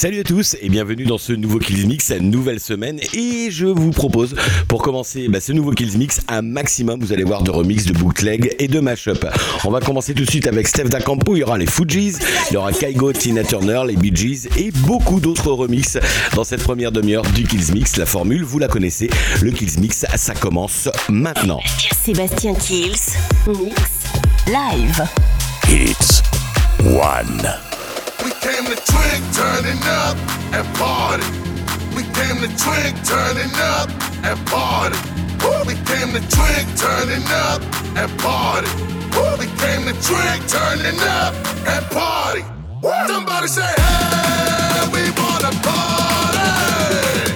Salut à tous et bienvenue dans ce nouveau Kills Mix, nouvelle semaine. Et je vous propose, pour commencer bah, ce nouveau Kills Mix, un maximum, vous allez voir, de remix, de bootleg et de mashup. On va commencer tout de suite avec Steph Campo. il y aura les Fujis, il y aura Kaigo, Tina Turner, les Bee Gees et beaucoup d'autres remixes dans cette première demi-heure du Kills Mix. La formule, vous la connaissez, le Kills Mix, ça commence maintenant. Sébastien Kills, Mix, live. It's one. Came to drink, turning up and party. We came to drink, turning up and party. We came to drink, turning up and party. We came to drink, turning up and party. Somebody say, hey, we wanna party.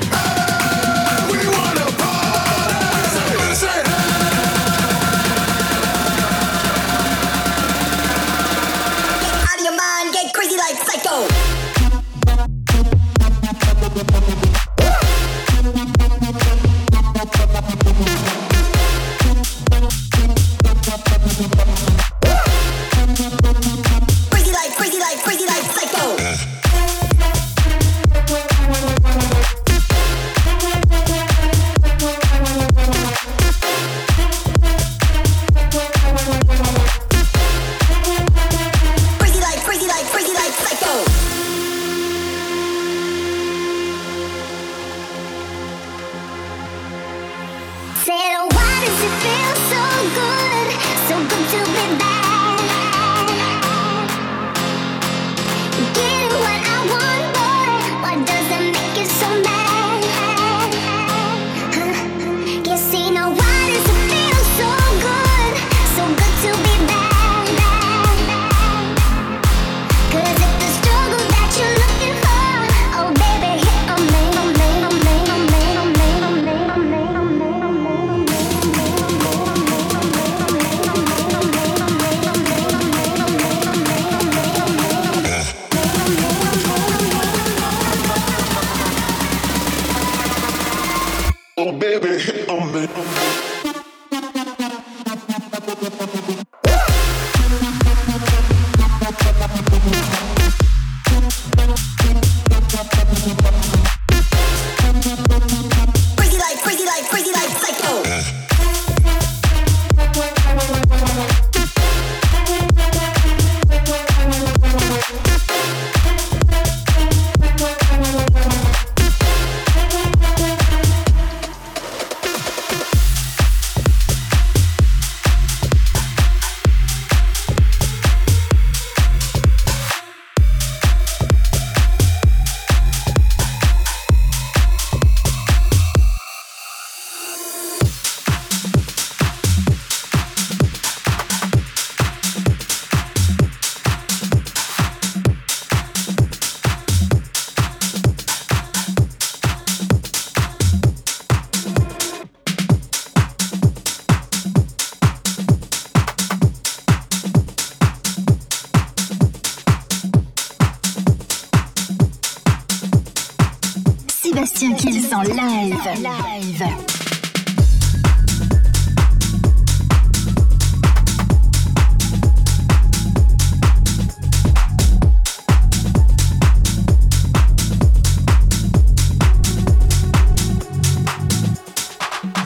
Sébastien Kills en live. Live.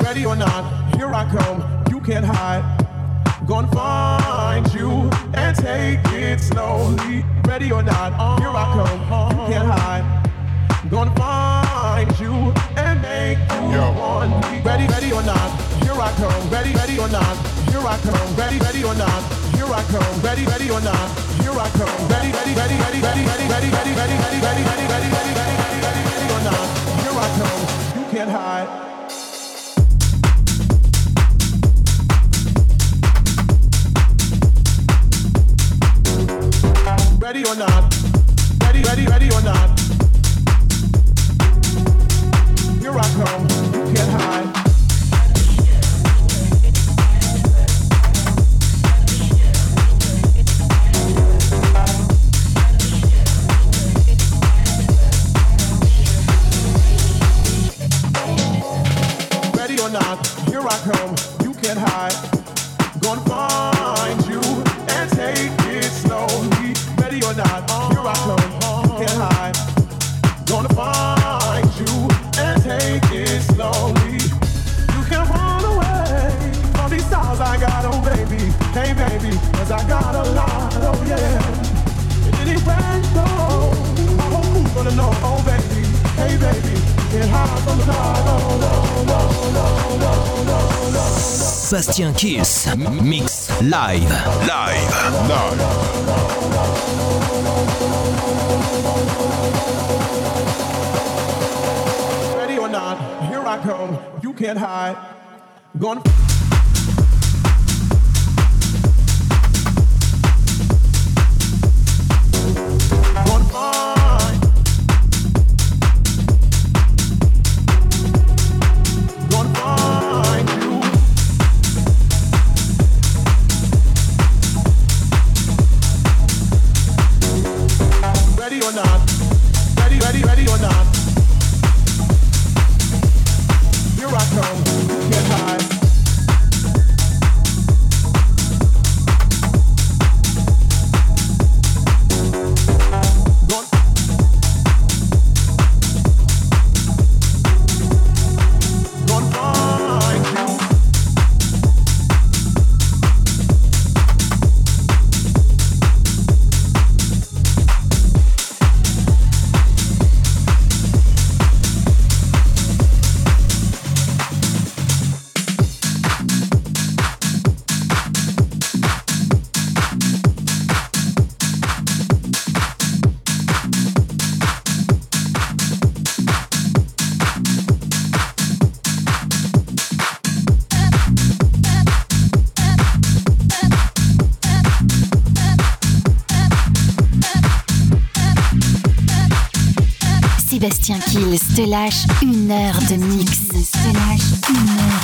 Ready or not, here I come. You can't hide. Gonna find you and take it slowly. Ready or not, here I come. You can't hide. Gonna find Ready, ready or not, here I come. Ready, ready or not, here I come. Ready, ready or not, here I come. Ready, ready or not, here I come. Ready, ready, ready, ready, ready, ready, ready, ready, ready, ready, ready, ready, ready, ready, ready, ready, ready, ready or not, here I come. You can't hide. Ready or not? Ready, ready, ready or not? Here I come. Sébastien Kiss. Mix live. Live. Live. Ready or not, here I come. You can't hide. Gonna. tranquille se lâche une heure de mix. Se lâche une heure.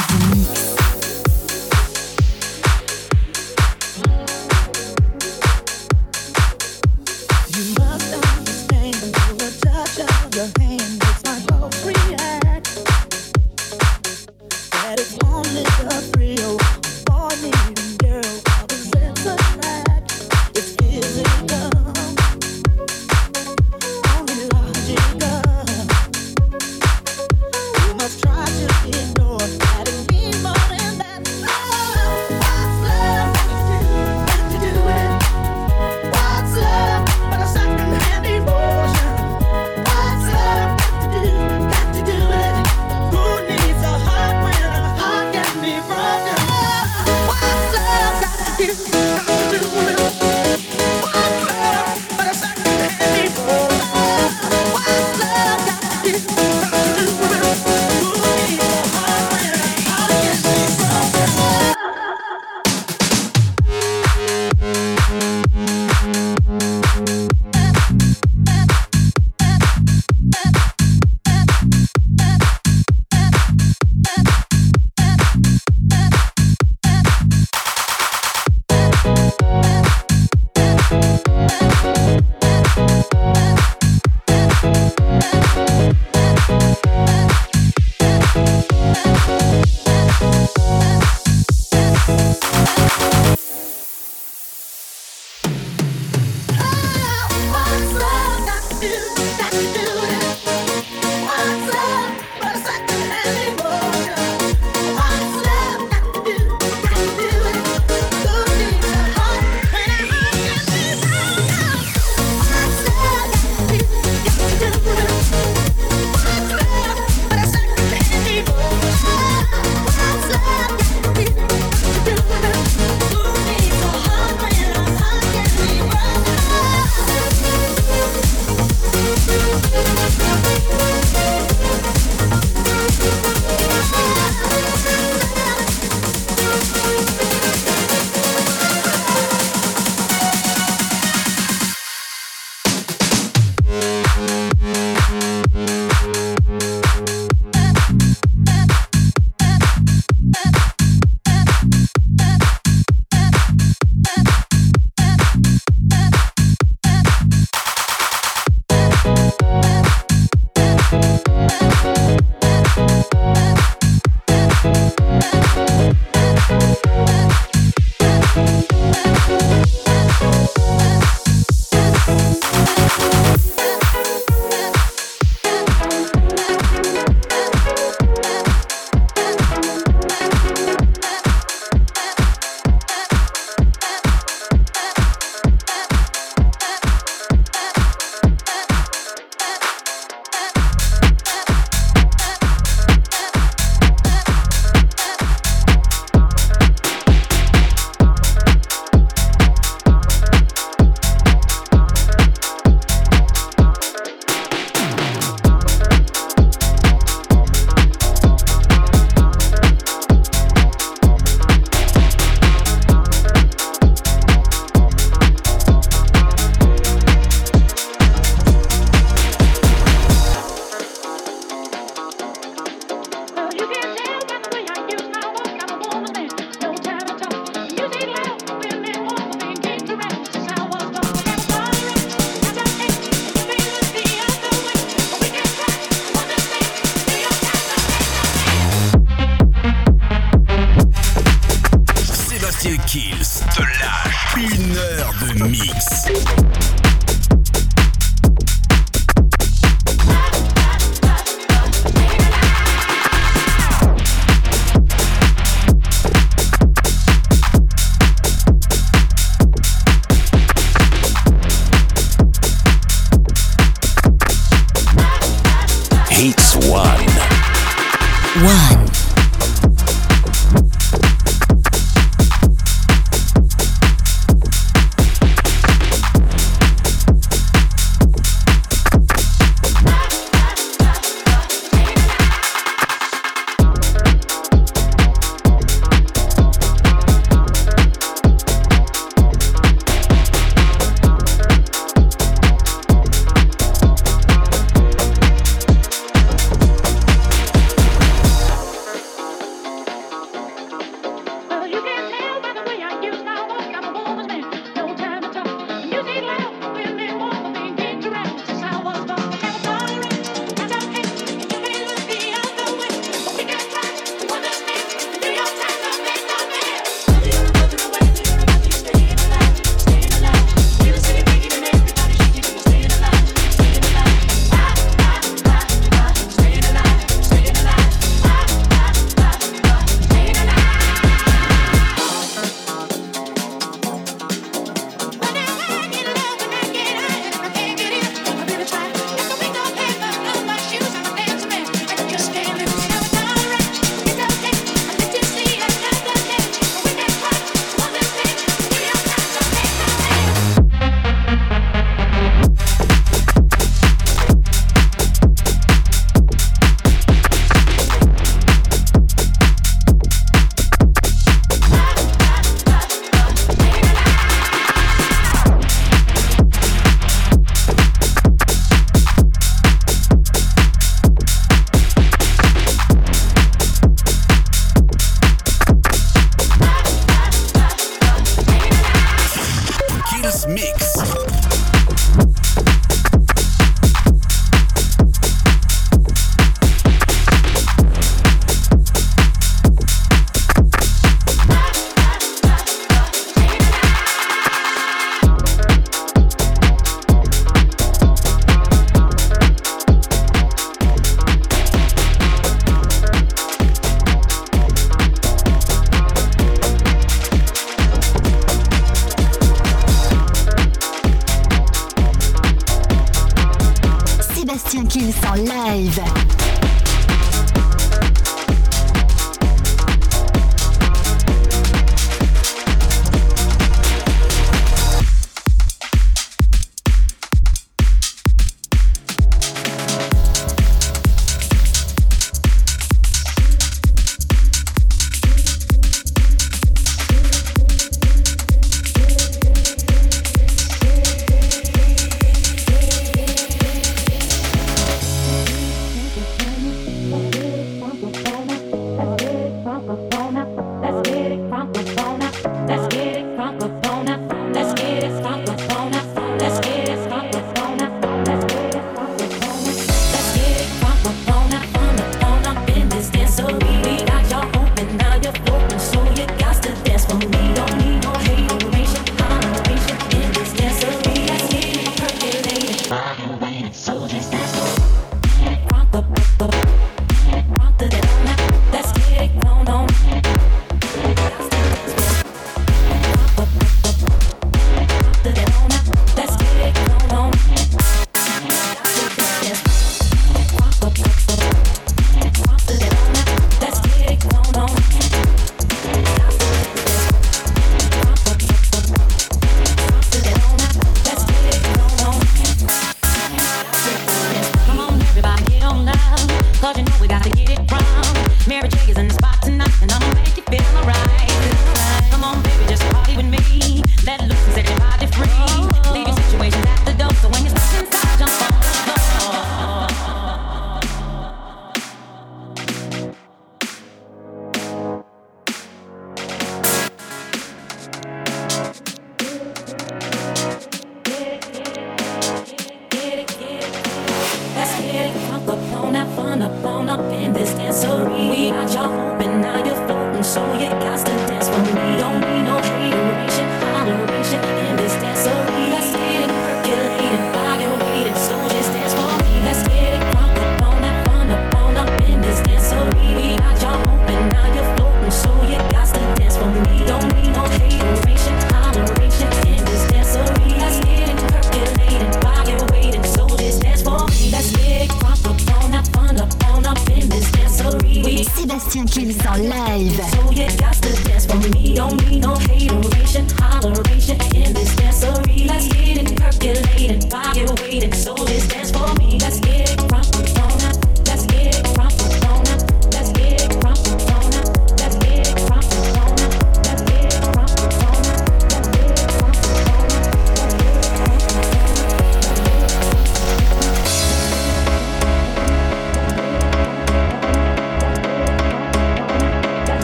Life. live.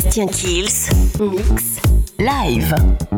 Sébastien Kills, mix live.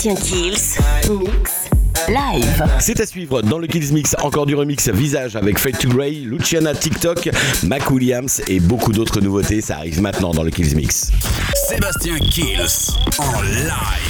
Sébastien Kills, mix live. C'est à suivre dans le Kills Mix, encore du remix visage avec Fade to Grey, Luciana TikTok, Mac Williams et beaucoup d'autres nouveautés. Ça arrive maintenant dans le Kills Mix. Sébastien Kills en live.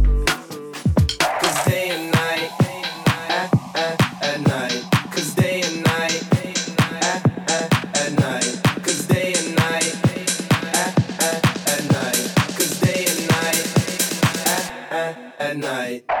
Night.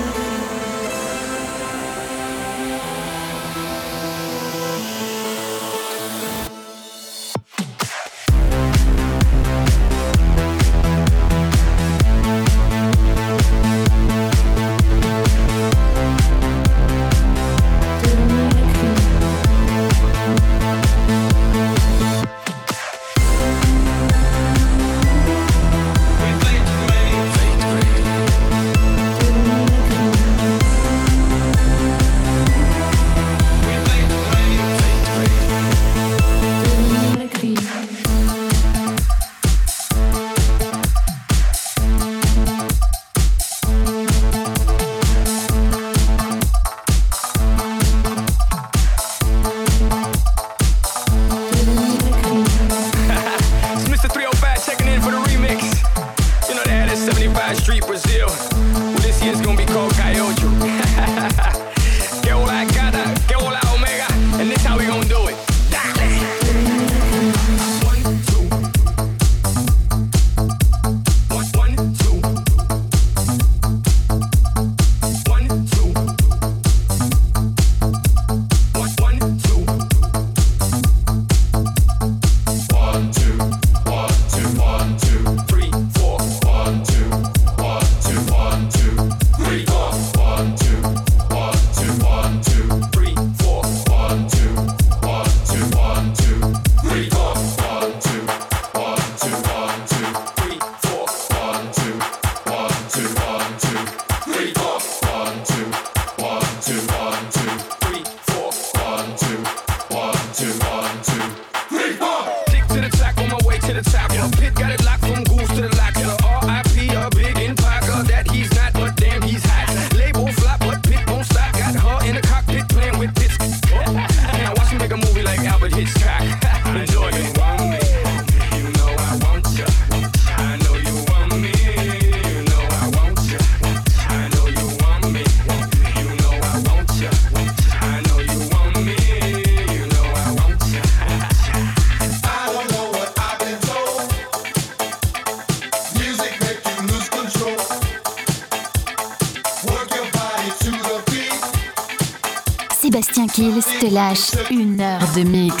lâche une heure de mix.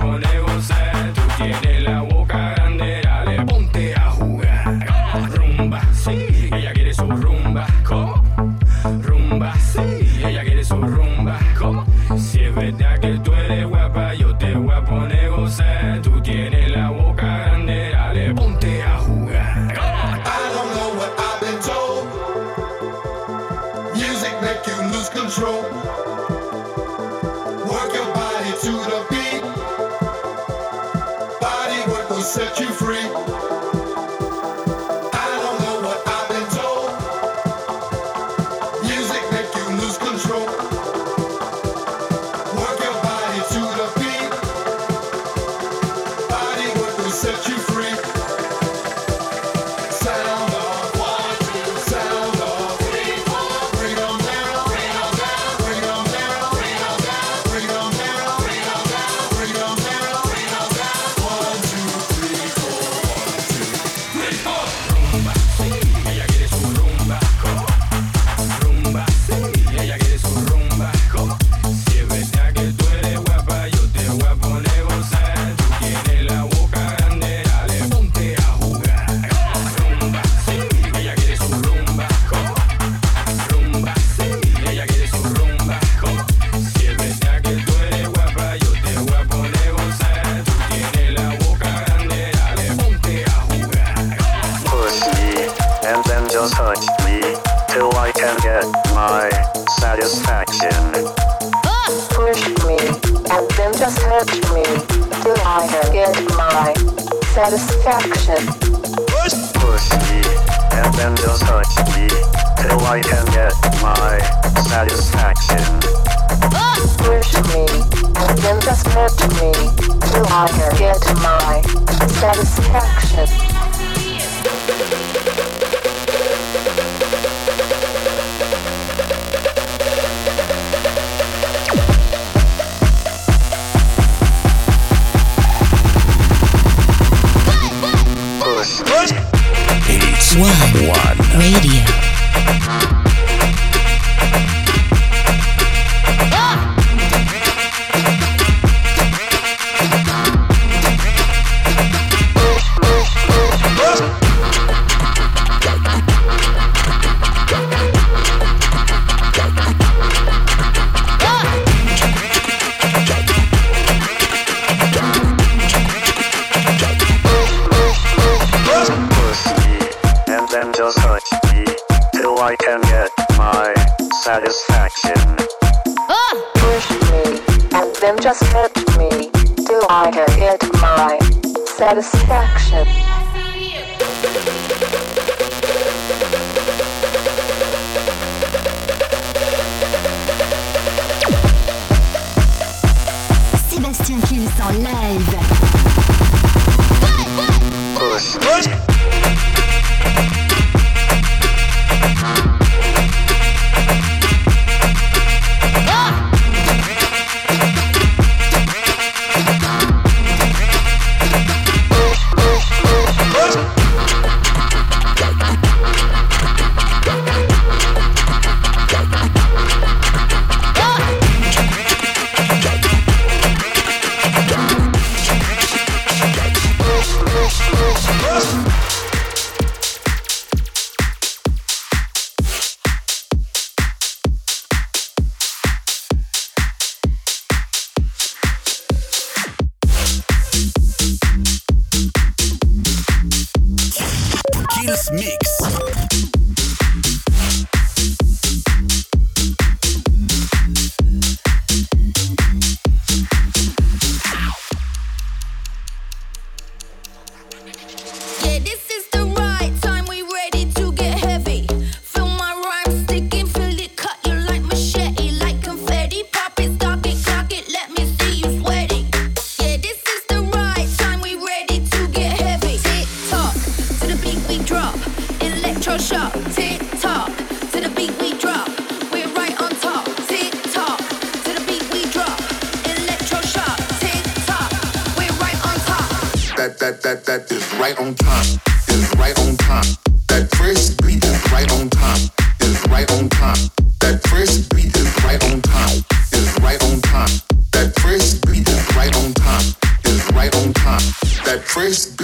Chris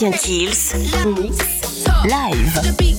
Sébastien Kills. Mix. Live.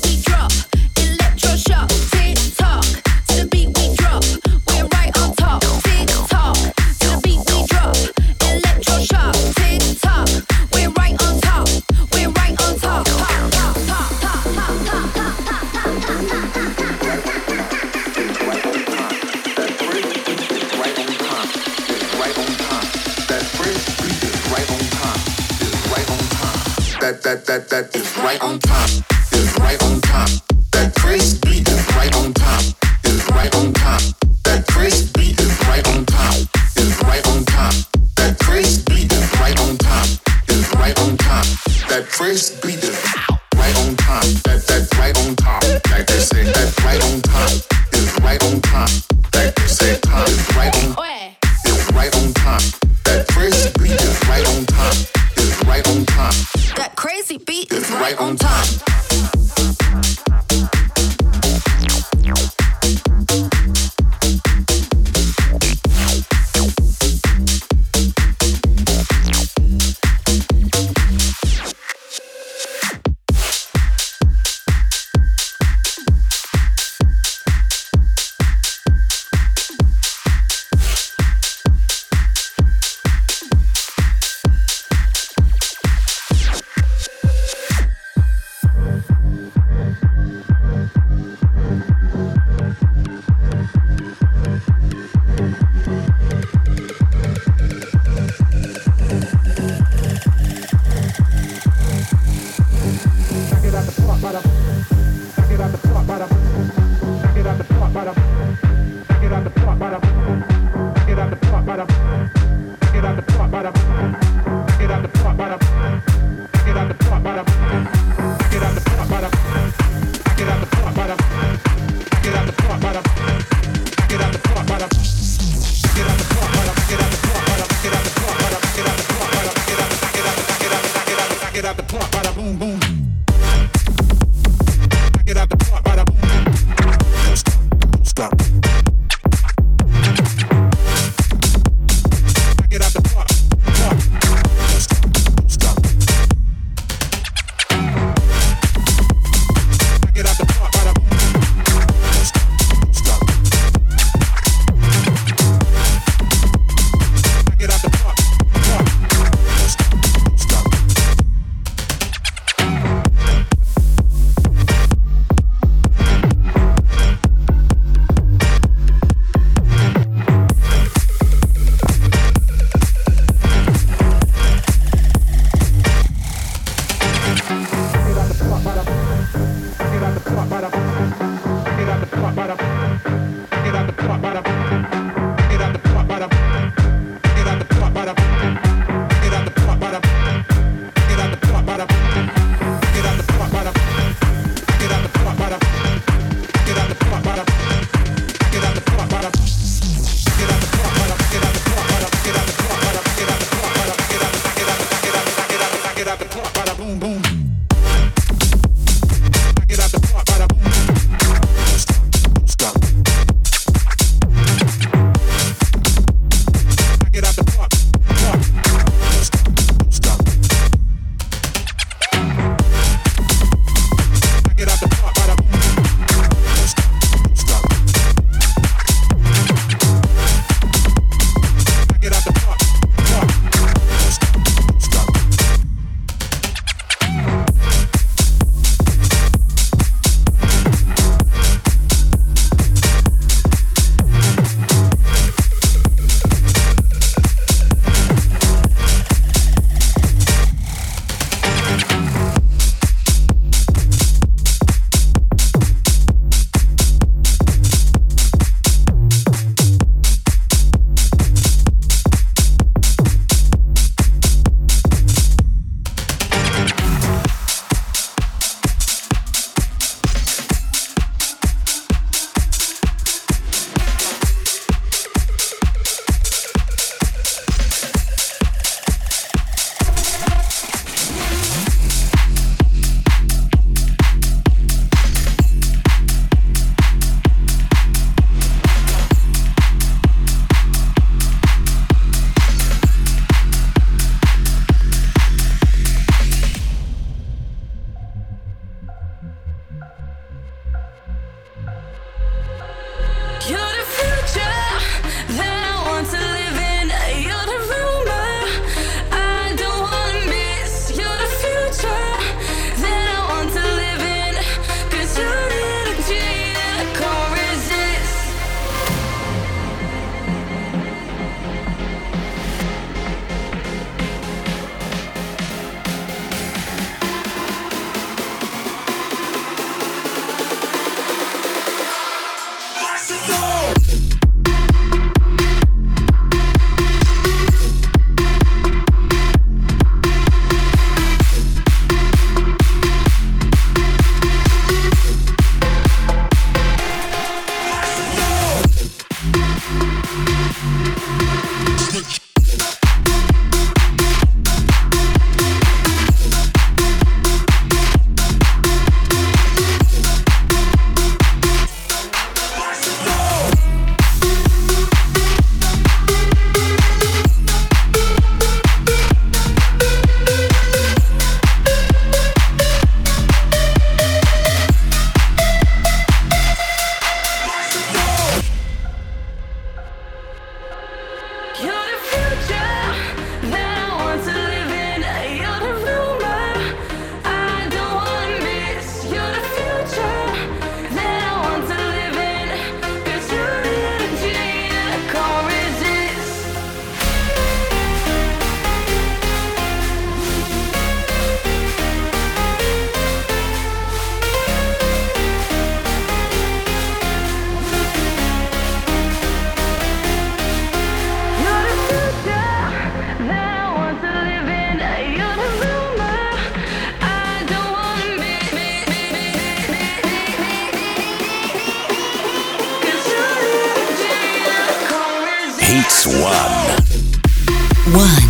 One. One.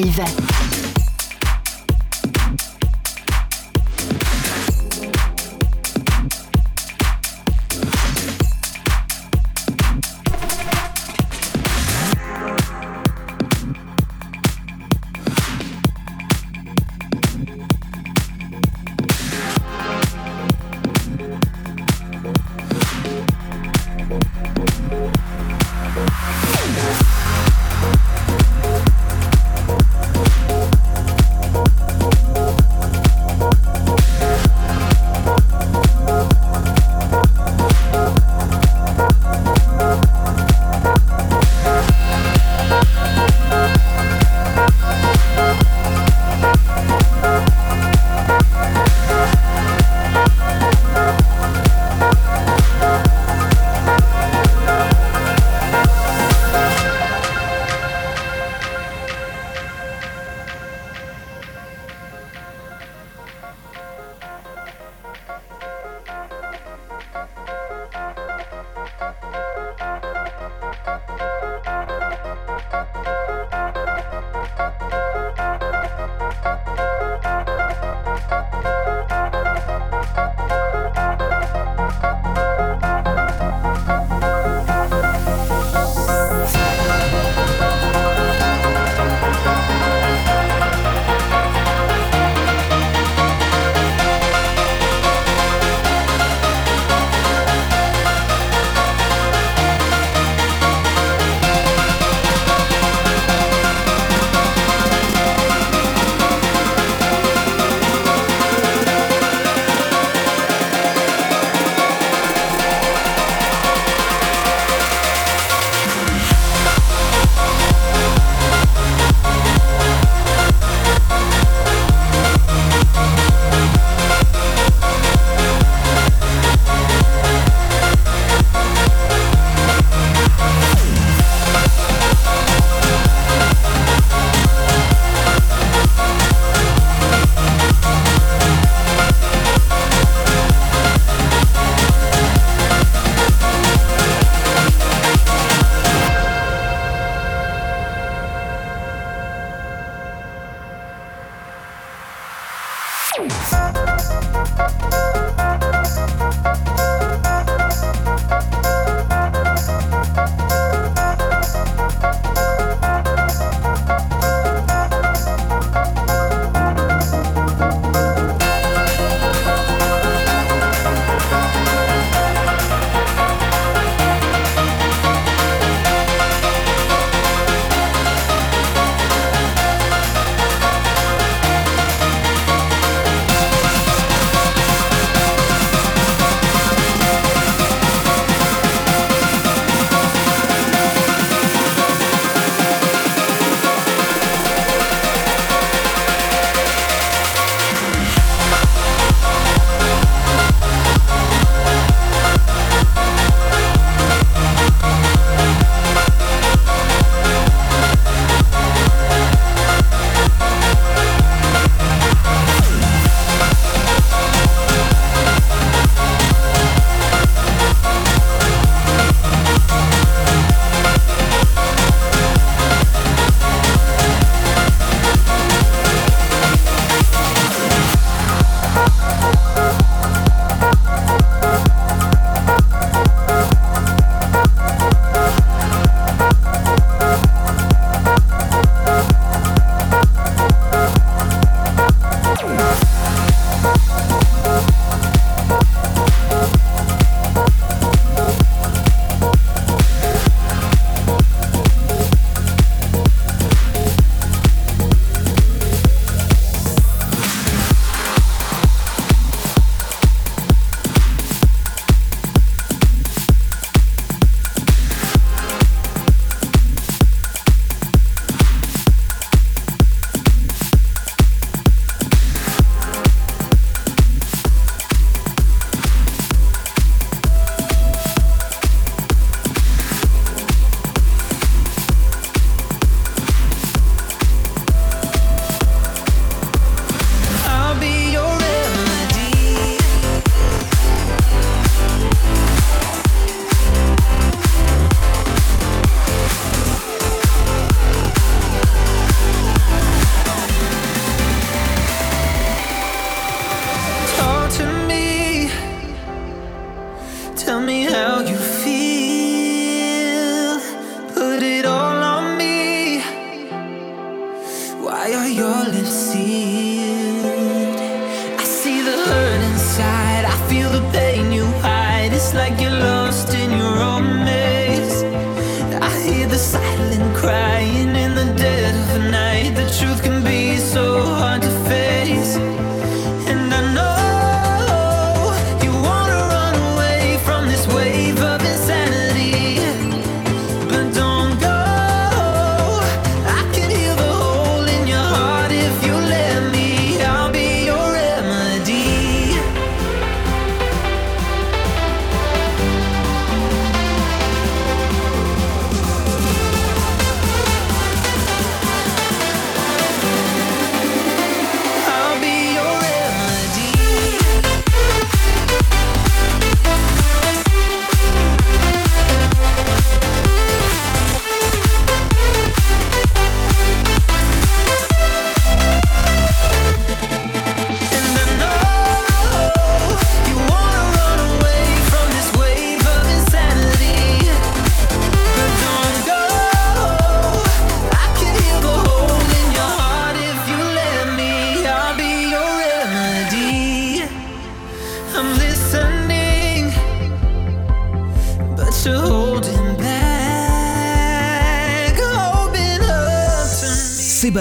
Live.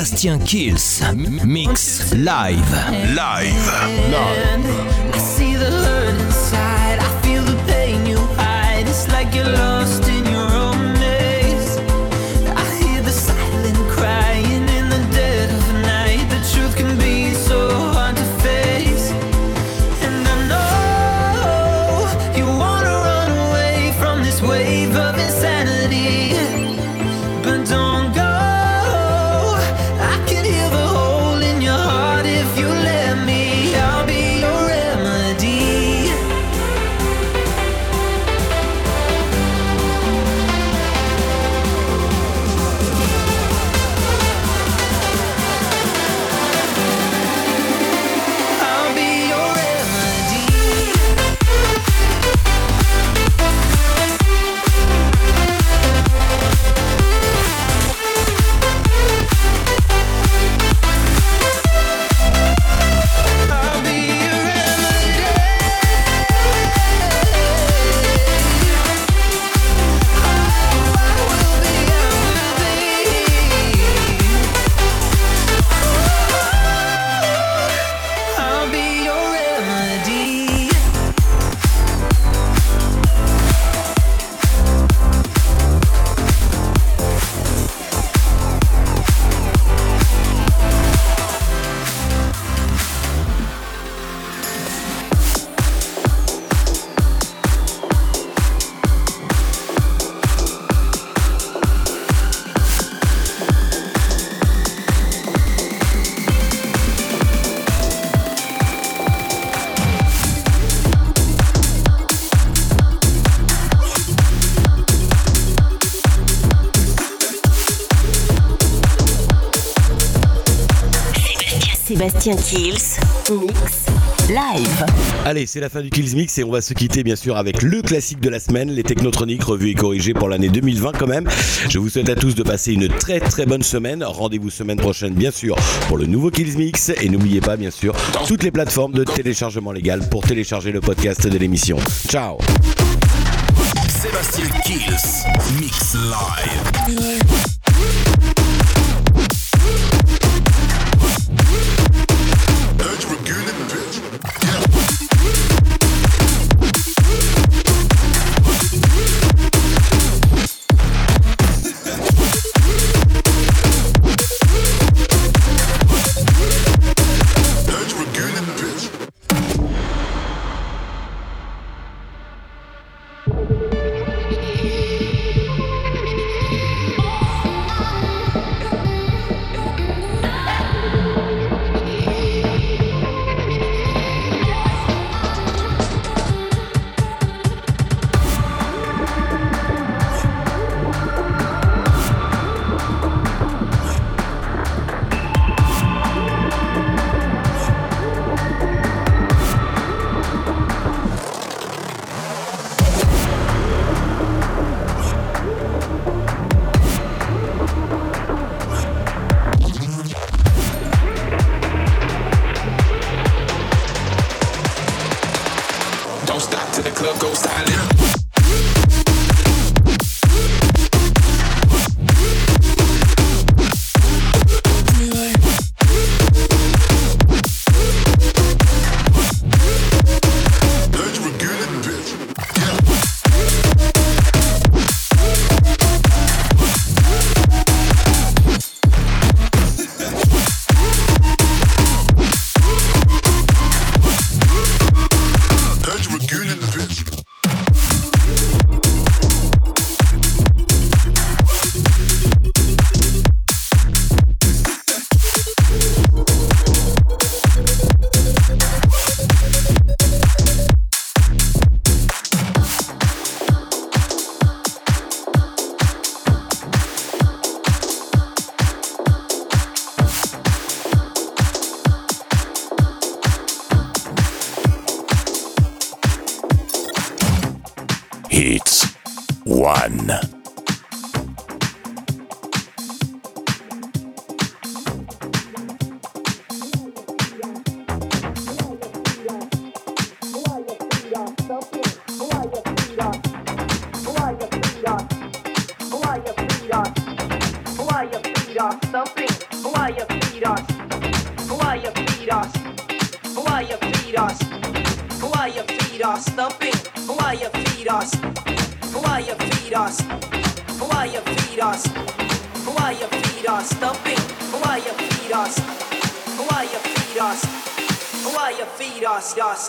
Sébastien Kills. Mix live. Live. I Sébastien Kills. Mix live. Allez, c'est la fin du Kills Mix et on va se quitter bien sûr avec le classique de la semaine, les Technotroniques revus et corrigés pour l'année 2020 quand même. Je vous souhaite à tous de passer une très très bonne semaine. Rendez-vous semaine prochaine bien sûr pour le nouveau Kills Mix et n'oubliez pas bien sûr toutes les plateformes de téléchargement légal pour télécharger le podcast de l'émission. Ciao Sébastien Kills. Mix live.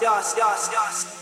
yes, yes, yes.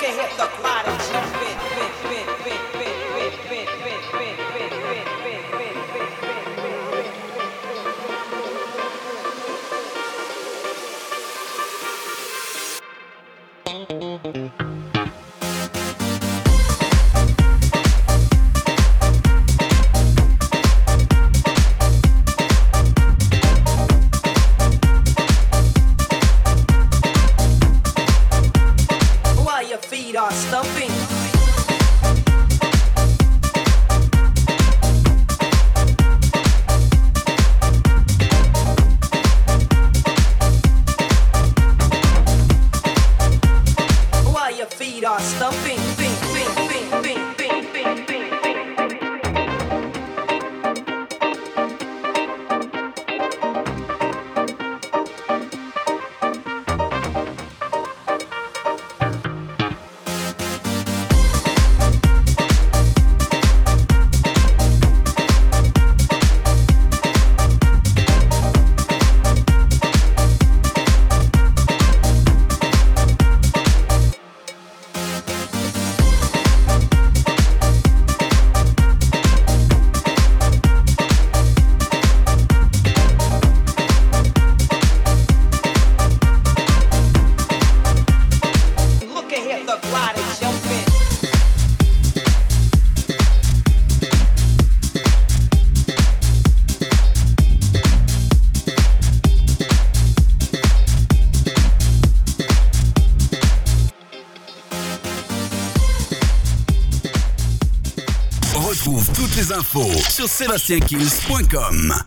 can hit the prodigy. sébastienkills.com.